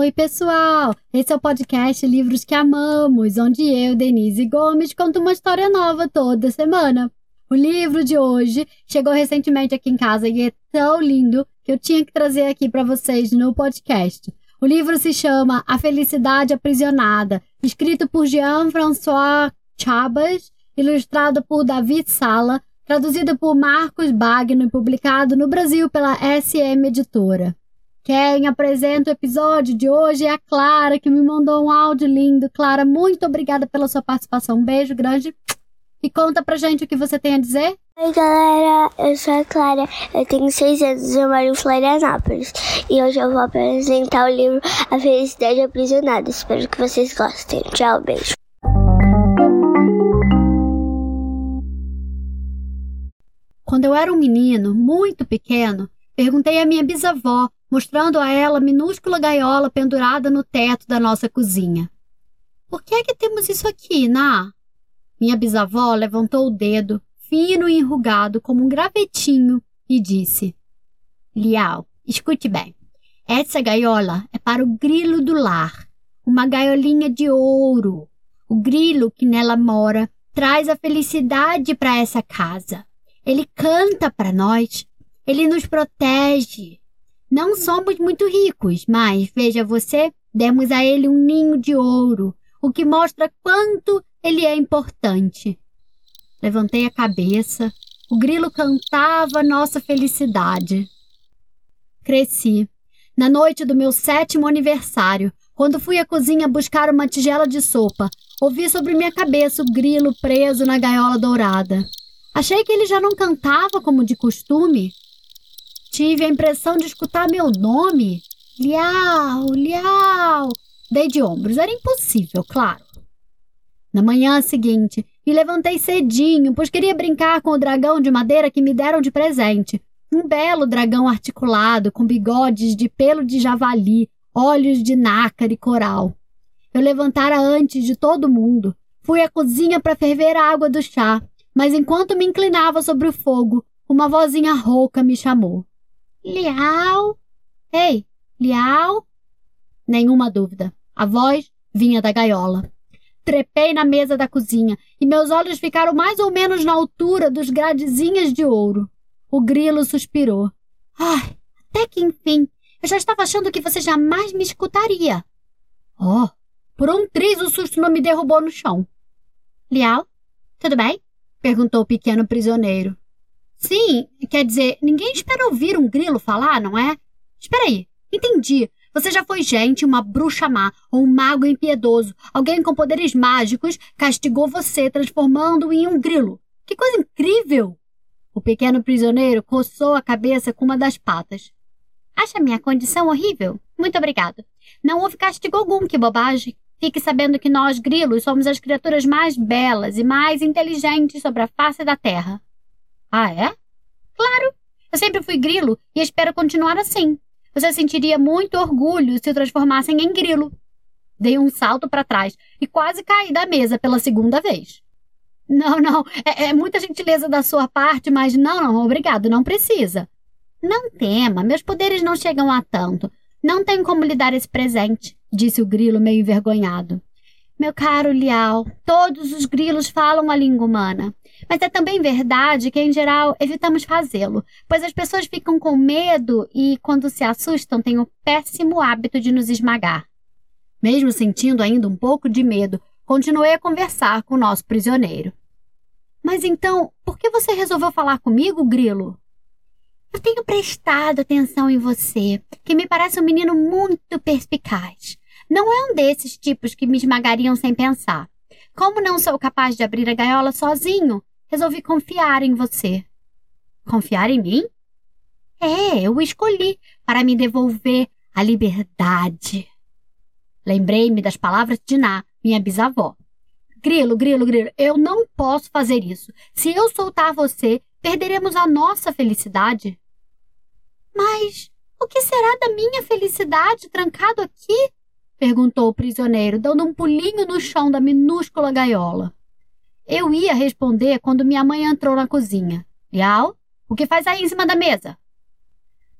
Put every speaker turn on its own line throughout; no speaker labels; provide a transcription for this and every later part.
Oi, pessoal! Esse é o podcast Livros que Amamos, onde eu, Denise Gomes, conto uma história nova toda semana. O livro de hoje chegou recentemente aqui em casa e é tão lindo que eu tinha que trazer aqui para vocês no podcast. O livro se chama A Felicidade Aprisionada, escrito por Jean-François Chabas, ilustrado por David Sala, traduzido por Marcos Bagno e publicado no Brasil pela SM Editora. Quem apresenta o episódio de hoje é a Clara, que me mandou um áudio lindo. Clara, muito obrigada pela sua participação. Um beijo grande. E conta pra gente o que você tem a dizer.
Oi, galera. Eu sou a Clara. Eu tenho seis anos e eu moro em Florianópolis. E hoje eu vou apresentar o livro A Felicidade Aprisionada. Espero que vocês gostem. Tchau, beijo.
Quando eu era um menino, muito pequeno, perguntei à minha bisavó mostrando a ela a minúscula gaiola pendurada no teto da nossa cozinha. Por que é que temos isso aqui, Ná? Minha bisavó levantou o dedo, fino e enrugado como um gravetinho, e disse: Lial, escute bem. Essa gaiola é para o grilo do lar, uma gaiolinha de ouro. O grilo que nela mora traz a felicidade para essa casa. Ele canta para nós, ele nos protege, não somos muito ricos, mas veja você, demos a ele um ninho de ouro, o que mostra quanto ele é importante. Levantei a cabeça. O grilo cantava nossa felicidade. Cresci. Na noite do meu sétimo aniversário, quando fui à cozinha buscar uma tigela de sopa, ouvi sobre minha cabeça o grilo preso na gaiola dourada. Achei que ele já não cantava como de costume, Tive a impressão de escutar meu nome. Liao, Liao. Dei de ombros. Era impossível, claro. Na manhã seguinte, me levantei cedinho, pois queria brincar com o dragão de madeira que me deram de presente. Um belo dragão articulado, com bigodes de pelo de javali, olhos de nácar e coral. Eu levantara antes de todo mundo. Fui à cozinha para ferver a água do chá, mas enquanto me inclinava sobre o fogo, uma vozinha rouca me chamou. Liao! Ei, Liao! Nenhuma dúvida. A voz vinha da gaiola. Trepei na mesa da cozinha e meus olhos ficaram mais ou menos na altura dos gradezinhos de ouro. O grilo suspirou. Ai, até que enfim! Eu já estava achando que você jamais me escutaria. Oh, por um triz o susto não me derrubou no chão. Liao, tudo bem? perguntou o pequeno prisioneiro. Sim, quer dizer, ninguém espera ouvir um grilo falar, não é? Espera aí, entendi. Você já foi gente, uma bruxa má ou um mago impiedoso. Alguém com poderes mágicos castigou você, transformando-o em um grilo. Que coisa incrível! O pequeno prisioneiro coçou a cabeça com uma das patas. Acha minha condição horrível? Muito obrigado. Não houve castigo algum, que bobagem. Fique sabendo que nós, grilos, somos as criaturas mais belas e mais inteligentes sobre a face da terra. Ah, é? Claro! Eu sempre fui grilo e espero continuar assim. Você sentiria muito orgulho se o transformassem em grilo. Dei um salto para trás e quase caí da mesa pela segunda vez. Não, não, é, é, muita gentileza da sua parte, mas não, não, obrigado, não precisa. Não tema, meus poderes não chegam a tanto. Não tenho como lhe dar esse presente, disse o grilo meio envergonhado. Meu caro Liao, todos os grilos falam a língua humana. Mas é também verdade que, em geral, evitamos fazê-lo, pois as pessoas ficam com medo e, quando se assustam, têm o péssimo hábito de nos esmagar. Mesmo sentindo ainda um pouco de medo, continuei a conversar com o nosso prisioneiro. Mas então, por que você resolveu falar comigo, Grilo? Eu tenho prestado atenção em você, que me parece um menino muito perspicaz. Não é um desses tipos que me esmagariam sem pensar. Como não sou capaz de abrir a gaiola sozinho, resolvi confiar em você. Confiar em mim? É, eu escolhi para me devolver a liberdade. Lembrei-me das palavras de Ná, minha bisavó. Grilo, grilo, grilo, eu não posso fazer isso. Se eu soltar você, perderemos a nossa felicidade. Mas o que será da minha felicidade trancado aqui? Perguntou o prisioneiro, dando um pulinho no chão da minúscula gaiola. Eu ia responder quando minha mãe entrou na cozinha. Liao, o que faz aí em cima da mesa?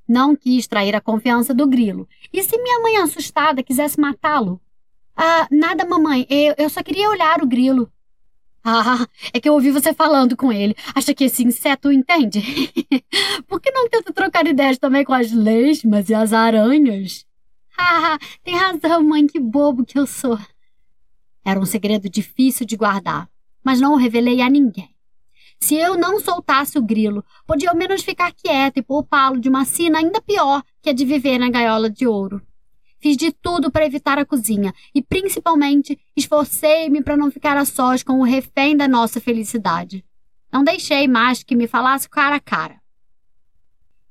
Não quis trair a confiança do grilo. E se minha mãe, assustada, quisesse matá-lo? Ah, nada, mamãe. Eu, eu só queria olhar o grilo. Ah, é que eu ouvi você falando com ele. Acha que esse inseto entende? Por que não tenta trocar ideias também com as lesmas e as aranhas? Ah, tem razão, mãe, que bobo que eu sou. Era um segredo difícil de guardar, mas não o revelei a ninguém. Se eu não soltasse o grilo, podia ao menos ficar quieto e poupá-lo de uma sina ainda pior que a de viver na gaiola de ouro. Fiz de tudo para evitar a cozinha e, principalmente, esforcei-me para não ficar a sós com o refém da nossa felicidade. Não deixei mais que me falasse cara a cara.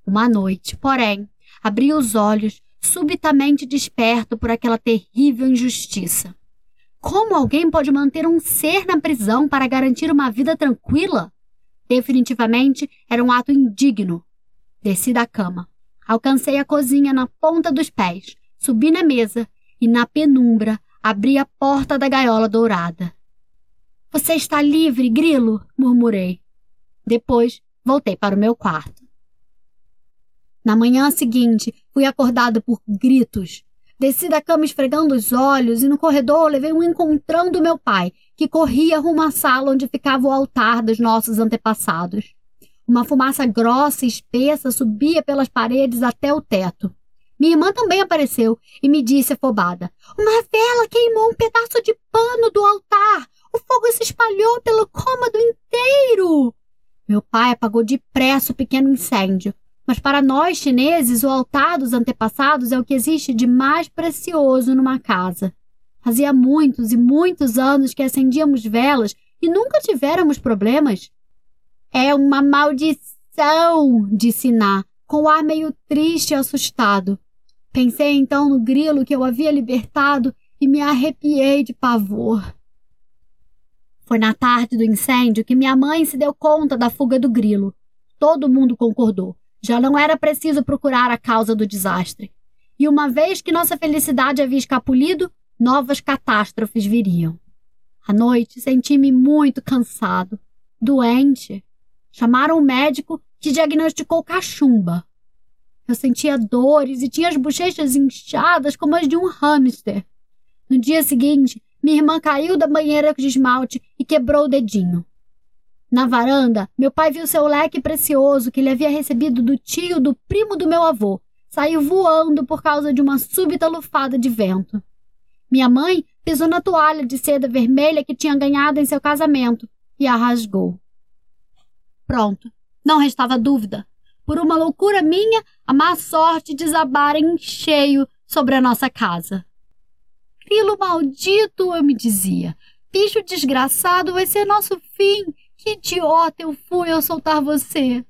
Uma noite, porém, abri os olhos, subitamente desperto por aquela terrível injustiça. Como alguém pode manter um ser na prisão para garantir uma vida tranquila? Definitivamente era um ato indigno. Desci da cama. Alcancei a cozinha na ponta dos pés Subi na mesa e, na penumbra, abri a porta da gaiola dourada. Você está livre, grilo? murmurei. Depois, voltei para o meu quarto. Na manhã seguinte, fui acordada por gritos. Desci da cama esfregando os olhos e no corredor levei um encontrão do meu pai, que corria rumo à sala onde ficava o altar dos nossos antepassados. Uma fumaça grossa e espessa subia pelas paredes até o teto. Minha irmã também apareceu e me disse afobada: Uma vela queimou um pedaço de pano do altar. O fogo se espalhou pelo cômodo inteiro. Meu pai apagou depressa o pequeno incêndio. Mas para nós chineses, o altar dos antepassados é o que existe de mais precioso numa casa. Fazia muitos e muitos anos que acendíamos velas e nunca tivéramos problemas. É uma maldição, disse Ná, com o ar meio triste e assustado. Pensei então no grilo que eu havia libertado e me arrepiei de pavor. Foi na tarde do incêndio que minha mãe se deu conta da fuga do grilo. Todo mundo concordou. Já não era preciso procurar a causa do desastre. E uma vez que nossa felicidade havia escapulido, novas catástrofes viriam. À noite senti-me muito cansado, doente. Chamaram o médico que diagnosticou cachumba. Eu sentia dores e tinha as bochechas inchadas como as de um hamster. No dia seguinte, minha irmã caiu da banheira de esmalte e quebrou o dedinho. Na varanda, meu pai viu seu leque precioso que ele havia recebido do tio do primo do meu avô. Saiu voando por causa de uma súbita lufada de vento. Minha mãe pisou na toalha de seda vermelha que tinha ganhado em seu casamento e a rasgou. Pronto, não restava dúvida por uma loucura minha, a má sorte desabara em cheio sobre a nossa casa. Grilo maldito, eu me dizia. Bicho desgraçado vai ser nosso fim. Que idiota eu fui ao soltar você.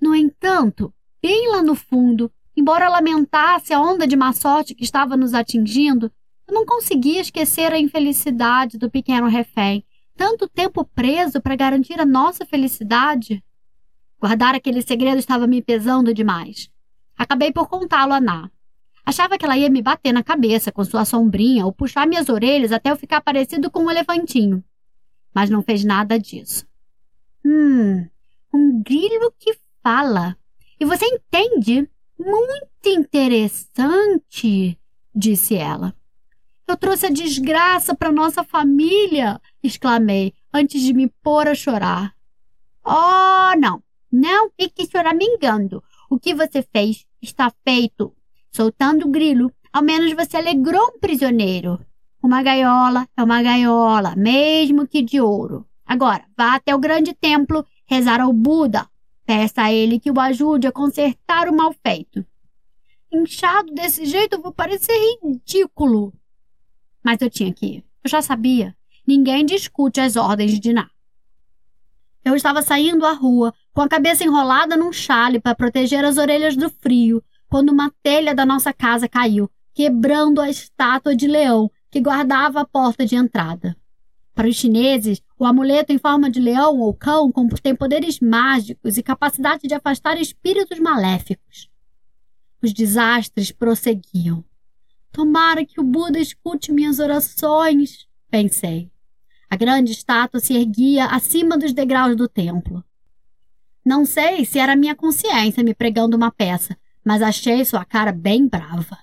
No entanto, bem lá no fundo, embora lamentasse a onda de má sorte que estava nos atingindo, eu não conseguia esquecer a infelicidade do pequeno refém, tanto tempo preso para garantir a nossa felicidade. Guardar aquele segredo estava me pesando demais. Acabei por contá-lo a Ná. Achava que ela ia me bater na cabeça com sua sombrinha ou puxar minhas orelhas até eu ficar parecido com um elefantinho. Mas não fez nada disso. Hum, um grilo que fala. E você entende? Muito interessante, disse ela. Eu trouxe a desgraça para nossa família, exclamei, antes de me pôr a chorar. Oh, não. Não fique choramingando. O que você fez está feito. Soltando o grilo, ao menos você alegrou um prisioneiro. Uma gaiola é uma gaiola, mesmo que de ouro. Agora, vá até o grande templo rezar ao Buda. Peça a ele que o ajude a consertar o mal feito. Inchado desse jeito, vou parecer ridículo. Mas eu tinha que ir. Eu já sabia. Ninguém discute as ordens de Ná. Eu estava saindo à rua, com a cabeça enrolada num chale para proteger as orelhas do frio, quando uma telha da nossa casa caiu, quebrando a estátua de leão que guardava a porta de entrada. Para os chineses, o amuleto em forma de leão ou cão tem poderes mágicos e capacidade de afastar espíritos maléficos. Os desastres prosseguiam. Tomara que o Buda escute minhas orações, pensei. A grande estátua se erguia acima dos degraus do templo. Não sei se era minha consciência me pregando uma peça, mas achei sua cara bem brava.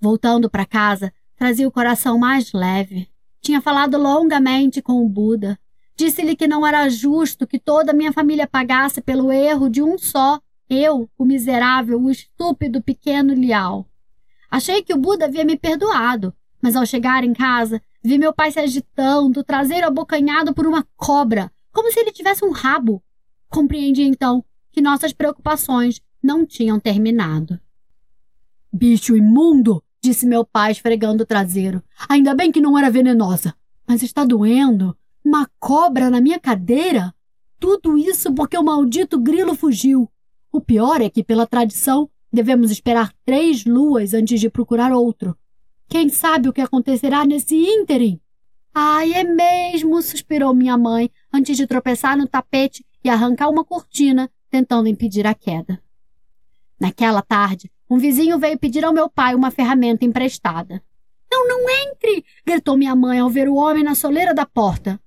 Voltando para casa, trazia o coração mais leve. Tinha falado longamente com o Buda. Disse-lhe que não era justo que toda a minha família pagasse pelo erro de um só, eu, o miserável, o estúpido pequeno Liao. Achei que o Buda havia me perdoado, mas ao chegar em casa, vi meu pai se agitando, traseiro abocanhado por uma cobra, como se ele tivesse um rabo. Compreendi então que nossas preocupações não tinham terminado. Bicho imundo! Disse meu pai, esfregando o traseiro. Ainda bem que não era venenosa. Mas está doendo. Uma cobra na minha cadeira? Tudo isso porque o maldito grilo fugiu. O pior é que, pela tradição, devemos esperar três luas antes de procurar outro. Quem sabe o que acontecerá nesse ínterim? Ai, é mesmo, suspirou minha mãe, antes de tropeçar no tapete e arrancar uma cortina, tentando impedir a queda. Naquela tarde, um vizinho veio pedir ao meu pai uma ferramenta emprestada. Não, não entre! gritou minha mãe ao ver o homem na soleira da porta.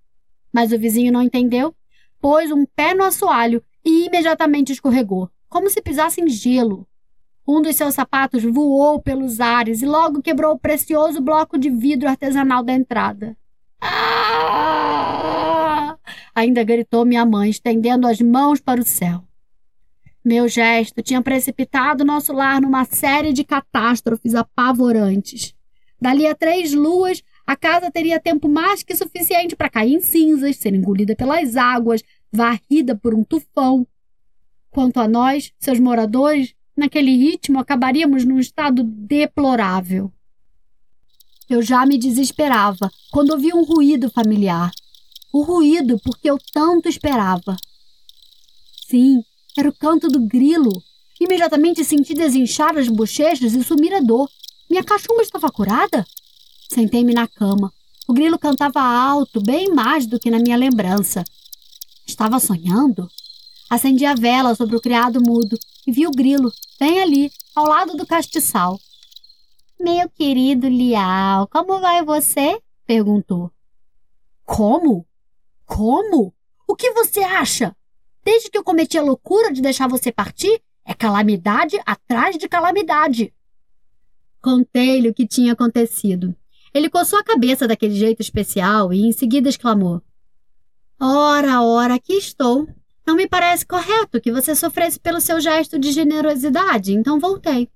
Mas o vizinho não entendeu, pôs um pé no assoalho e imediatamente escorregou, como se pisasse em gelo. Um dos seus sapatos voou pelos ares e logo quebrou o precioso bloco de vidro artesanal da entrada. Ah! Ainda gritou minha mãe, estendendo as mãos para o céu. Meu gesto tinha precipitado nosso lar numa série de catástrofes apavorantes. Dali a três luas, a casa teria tempo mais que suficiente para cair em cinzas, ser engolida pelas águas, varrida por um tufão. Quanto a nós, seus moradores, naquele ritmo acabaríamos num estado deplorável. Eu já me desesperava quando ouvi um ruído familiar. O ruído porque eu tanto esperava. Sim, era o canto do grilo. Imediatamente senti desinchar as bochechas e sumir a dor. Minha cachumba estava curada? Sentei-me na cama. O grilo cantava alto, bem mais do que na minha lembrança. Estava sonhando? Acendi a vela sobre o criado mudo e vi o grilo, bem ali, ao lado do castiçal. Meu querido Lial, como vai você? perguntou. Como? Como? O que você acha? Desde que eu cometi a loucura de deixar você partir, é calamidade atrás de calamidade. Contei-lhe o que tinha acontecido. Ele coçou a cabeça daquele jeito especial e em seguida exclamou: Ora, ora, aqui estou. Não me parece correto que você sofresse pelo seu gesto de generosidade, então voltei.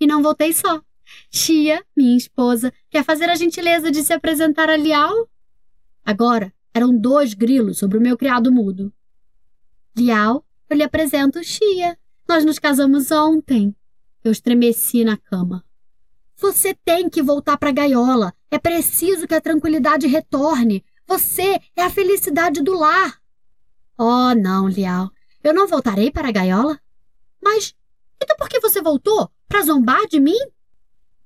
E não voltei só. Tia, minha esposa, quer fazer a gentileza de se apresentar a Liao? Agora eram dois grilos sobre o meu criado mudo. Liao, eu lhe apresento Xia. Nós nos casamos ontem. Eu estremeci na cama. Você tem que voltar para a gaiola. É preciso que a tranquilidade retorne. Você é a felicidade do lar. Oh, não, Liao. Eu não voltarei para a gaiola. Mas então por que você voltou? Para zombar de mim?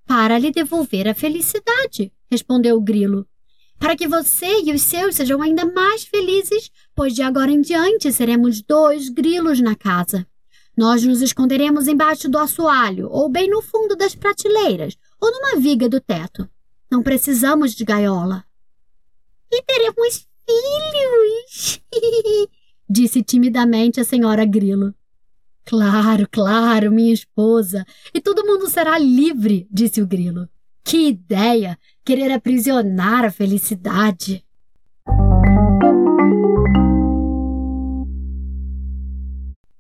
Para lhe devolver a felicidade, respondeu o grilo para que você e os seus sejam ainda mais felizes, pois de agora em diante seremos dois grilos na casa. Nós nos esconderemos embaixo do assoalho, ou bem no fundo das prateleiras, ou numa viga do teto. Não precisamos de gaiola. E teremos filhos, disse timidamente a senhora Grilo. Claro, claro, minha esposa. E todo mundo será livre, disse o Grilo. Que ideia! Querer aprisionar a felicidade.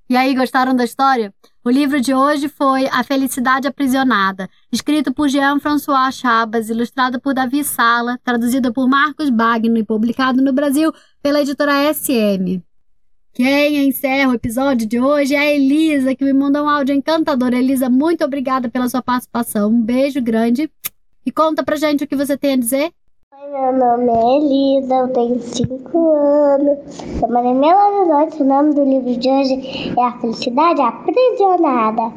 E aí, gostaram da história? O livro de hoje foi A Felicidade Aprisionada, escrito por Jean-François Chabas, ilustrado por Davi Sala, traduzido por Marcos Bagno e publicado no Brasil pela editora SM. Quem encerra o episódio de hoje é a Elisa, que me mandou um áudio encantador. Elisa, muito obrigada pela sua participação. Um beijo grande. E conta pra gente o que você tem a dizer.
Meu nome é Elisa, eu tenho 5 anos. Sou Maria Horizonte. O nome do livro de hoje é A Felicidade Aprisionada.